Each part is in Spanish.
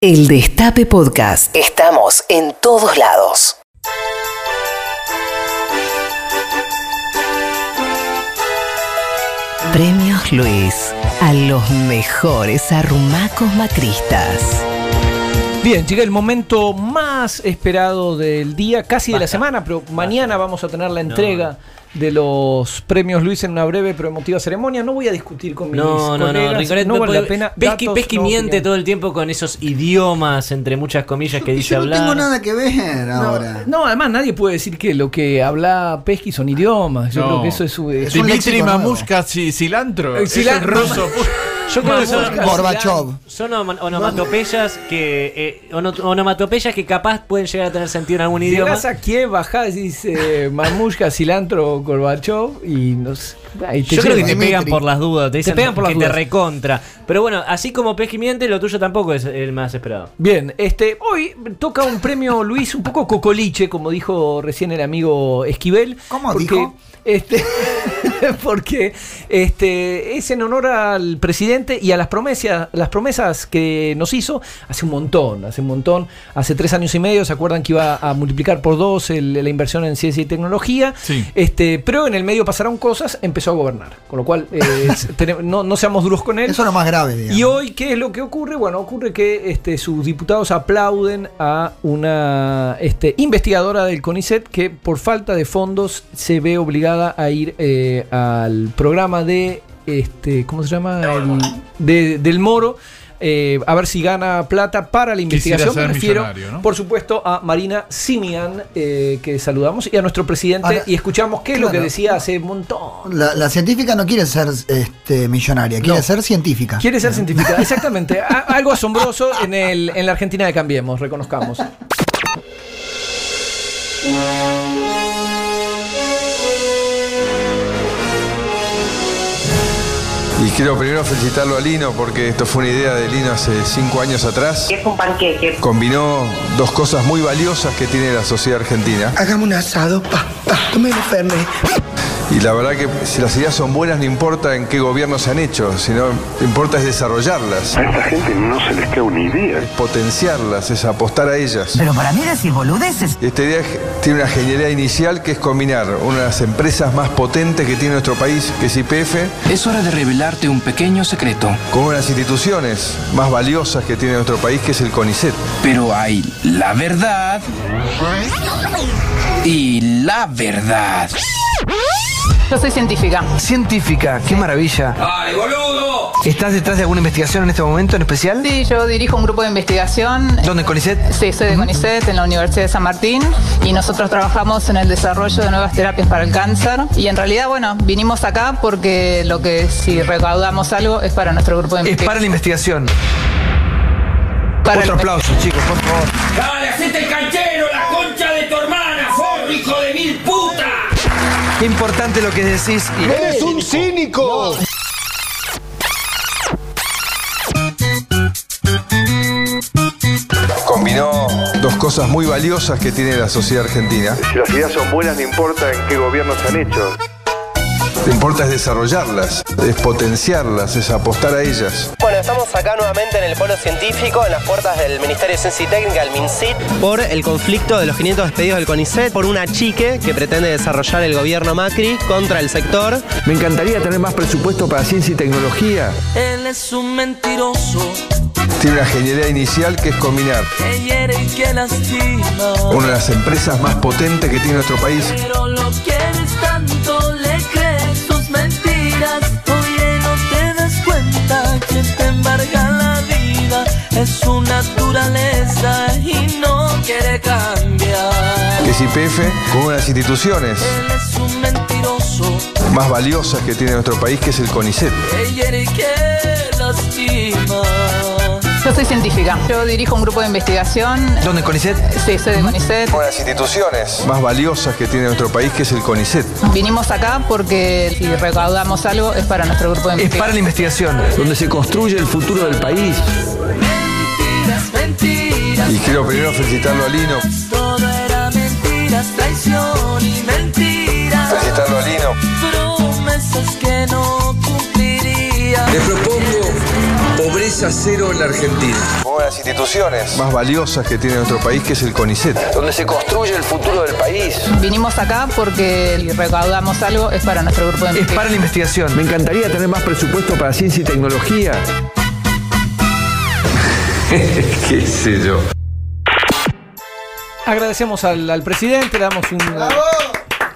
El Destape Podcast. Estamos en todos lados. Premios Luis a los mejores arrumacos macristas. Bien, llega el momento más esperado del día, casi de la semana, pero mañana vamos a tener la entrega de los premios Luis en una breve pero emotiva ceremonia. No voy a discutir con mis No, no, no, Ricoret, no no vale la pena. Datos, no miente opinión. todo el tiempo con esos idiomas, entre muchas comillas, que dice Yo no hablar. tengo nada que ver ahora. No, además nadie puede decir que lo que habla Pesqui son idiomas. Yo No. creo que eso es su. Es un Dimitri. Mamushka ci- cilantro. Eh, Es cilan- el ruso. Yo creo que son. Gorbachev. Son ono- onomatopeyas que eh, ono- onomatopeyas que capaz pueden llegar a tener sentido en algún idioma. Llegas a Kiev, bajás y dice Mamushka, cilantro, Gorbachev y nos. ahí te Yo creo que te pegan por las dudas, te dicen pegan por las que dudas. te recontra. Pero bueno, así como Pesqui miente, lo tuyo tampoco es el más esperado. Bien, este, hoy toca un premio Luis un poco cocoliche, como dijo recién el amigo Esquivel. ¿Cómo porque, dijo? Este, porque este, es en honor al presidente y a las promesas, las promesas que nos hizo hace un montón, hace un montón, hace tres años y medio, ¿se acuerdan que iba a multiplicar por dos el- la inversión en ciencia y tecnología? Sí. Este, pero en el medio pasaron cosas, empezó a gobernar. Con lo cual, eh, no, no seamos duros con él. Eso es lo más grave, digamos. Y hoy, ¿qué es lo que ocurre? Bueno, ocurre que este, sus diputados aplauden a una este, investigadora del CONICET que por falta de fondos se ve obligada a ir eh, al programa de, este, ¿cómo se llama? El- de- del Moro. eh, a ver si gana plata para la investigación. Me refiero, por supuesto, a Marina Simian, eh, que saludamos, y a nuestro presidente, Ahora, y escuchamos qué es lo que decía hace un montón. La, la científica no quiere ser este, millonaria, quiere No. ser científica. Quiere ser científica, exactamente. A- algo asombroso en, el, en la Argentina de Cambiemos, reconozcamos. quiero primero felicitarlo a Lino porque esto fue una idea de Lino hace cinco años atrás. Es un panqueque. Combinó dos cosas muy valiosas que tiene la sociedad argentina. Hagamos un asado, pa, pa, tomemos Fernet. Y la verdad que si las ideas son buenas no importa en qué gobierno se han hecho, sino importa es desarrollarlas, A esta gente no se les cae una idea. potenciarlas, es apostar a ellas. Pero para mí decir boludeces. Esta idea tiene una genialidad inicial que es combinar una de las empresas más potentes que tiene nuestro país, que es IPF, Es hora de revelarte un pequeño secreto, con una de las instituciones más valiosas que tiene nuestro país, que es el CONICET. pero hay la verdad y la verdad. Yo soy científica. Científica, qué maravilla. ¡Ay, boludo! ¿Estás detrás de alguna investigación en este momento en especial? Sí, yo dirijo un grupo de investigación. ¿Dónde, Conicet? Sí, soy de CONICET en la Universidad de San Martín y nosotros trabajamos en el desarrollo de nuevas terapias para el cáncer. Y en realidad, bueno, vinimos acá porque lo que si recaudamos algo es para nuestro grupo de Es investigación. para la investigación. Para Otro el- aplauso, chicos, por favor. ¡Dale, hacete el canchero, la concha de tu hermana, forro, hijo de mil puta! Qué importante lo que decís. Y- ¡Eres un cínico! Combinó dos cosas muy valiosas que tiene la sociedad argentina. Si las ideas son buenas no importa en qué gobierno se han hecho. Lo que importa es desarrollarlas, es potenciarlas, es apostar a ellas. Bueno, estamos acá nuevamente en el polo científico, en las puertas del Ministerio de Ciencia y Técnica, el MINCIT, por el conflicto de los 500 despedidos del CONICET, por una chique que pretende desarrollar el gobierno Macri contra el sector. Me encantaría tener más presupuesto para ciencia y tecnología. Él es un mentiroso, Tiene una genialidad inicial que es combinar que hiere y que lastima. una de las empresas más potentes que tiene nuestro país Pero lo quieres tanto, naturaleza y no quiere cambiar. es IPF, con una de las instituciones Él es un mentiroso, más valiosas que tiene nuestro país, que es el CONICET. Yo soy científica. Yo dirijo un grupo de investigación. ¿Dónde, Conicet? Sí, soy de CONICET. Una de las instituciones más valiosas que tiene nuestro país, que es el CONICET. Vinimos acá porque si recaudamos algo es para nuestro grupo de Es investigación. para la investigación, donde se construye el futuro del país. Y quiero primero felicitarlo a Lino, Todo era mentiras, traición y mentiras. felicitarlo a Lino. Promesas que no cumplirías. Les propongo pobreza cero en la Argentina. Una de las instituciones más valiosas que tiene nuestro país, que es el CONICET. Donde se construye el futuro del país. Vinimos acá porque si recaudamos algo es para nuestro grupo de Es investigación. para la investigación. Me encantaría tener más presupuesto para ciencia y tecnología. ¿Qué sé yo? Agradecemos al, presidente, le damos un.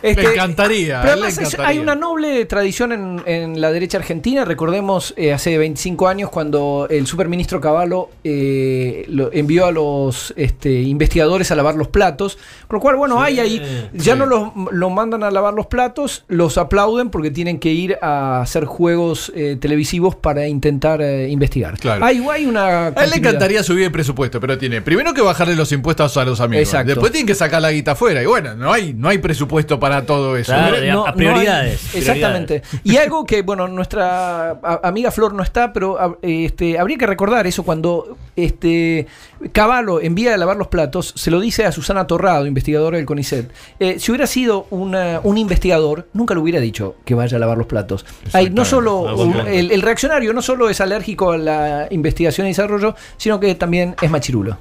Este, Me encantaría, Pero además encantaría. hay una noble tradición en, en la derecha argentina. Recordemos eh, hace 25 años cuando el superministro Cavallo eh, lo- envió a los este, investigadores a lavar los platos. Con lo cual, bueno, hay ahí. Ya sí. no los lo mandan a lavar los platos, los aplauden porque tienen que ir a hacer juegos eh, televisivos para intentar eh, investigar. Claro. Hay, hay una. A él le encantaría subir el presupuesto, pero tiene primero que bajarle los impuestos a los amigos. Exacto. Después tienen que sacar la guita afuera. Y bueno, no hay, no hay presupuesto para todo eso. Claro, Pero- digamos, a prioridades, hay- exactamente. Y algo que, bueno, nuestra amiga Flor no está, pero este, habría que recordar eso cuando este Cavallo envía a lavar los platos, se lo dice a Susana Torrado, investigadora del CONICET. Eh, si hubiera sido una- un investigador, nunca le hubiera dicho que vaya a lavar los platos. Hay no solo un- el, el reaccionario no solo es alérgico a la investigación y desarrollo, sino que también es machirulo.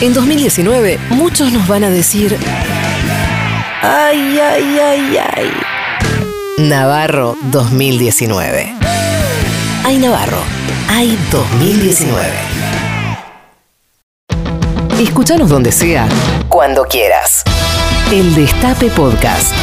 En 2019, muchos nos van a decir. Ay, ay, ay, ay. Navarro 2019. Ay, Navarro. Ay, 2019. Escúchanos donde sea, cuando quieras. El Destape Podcast.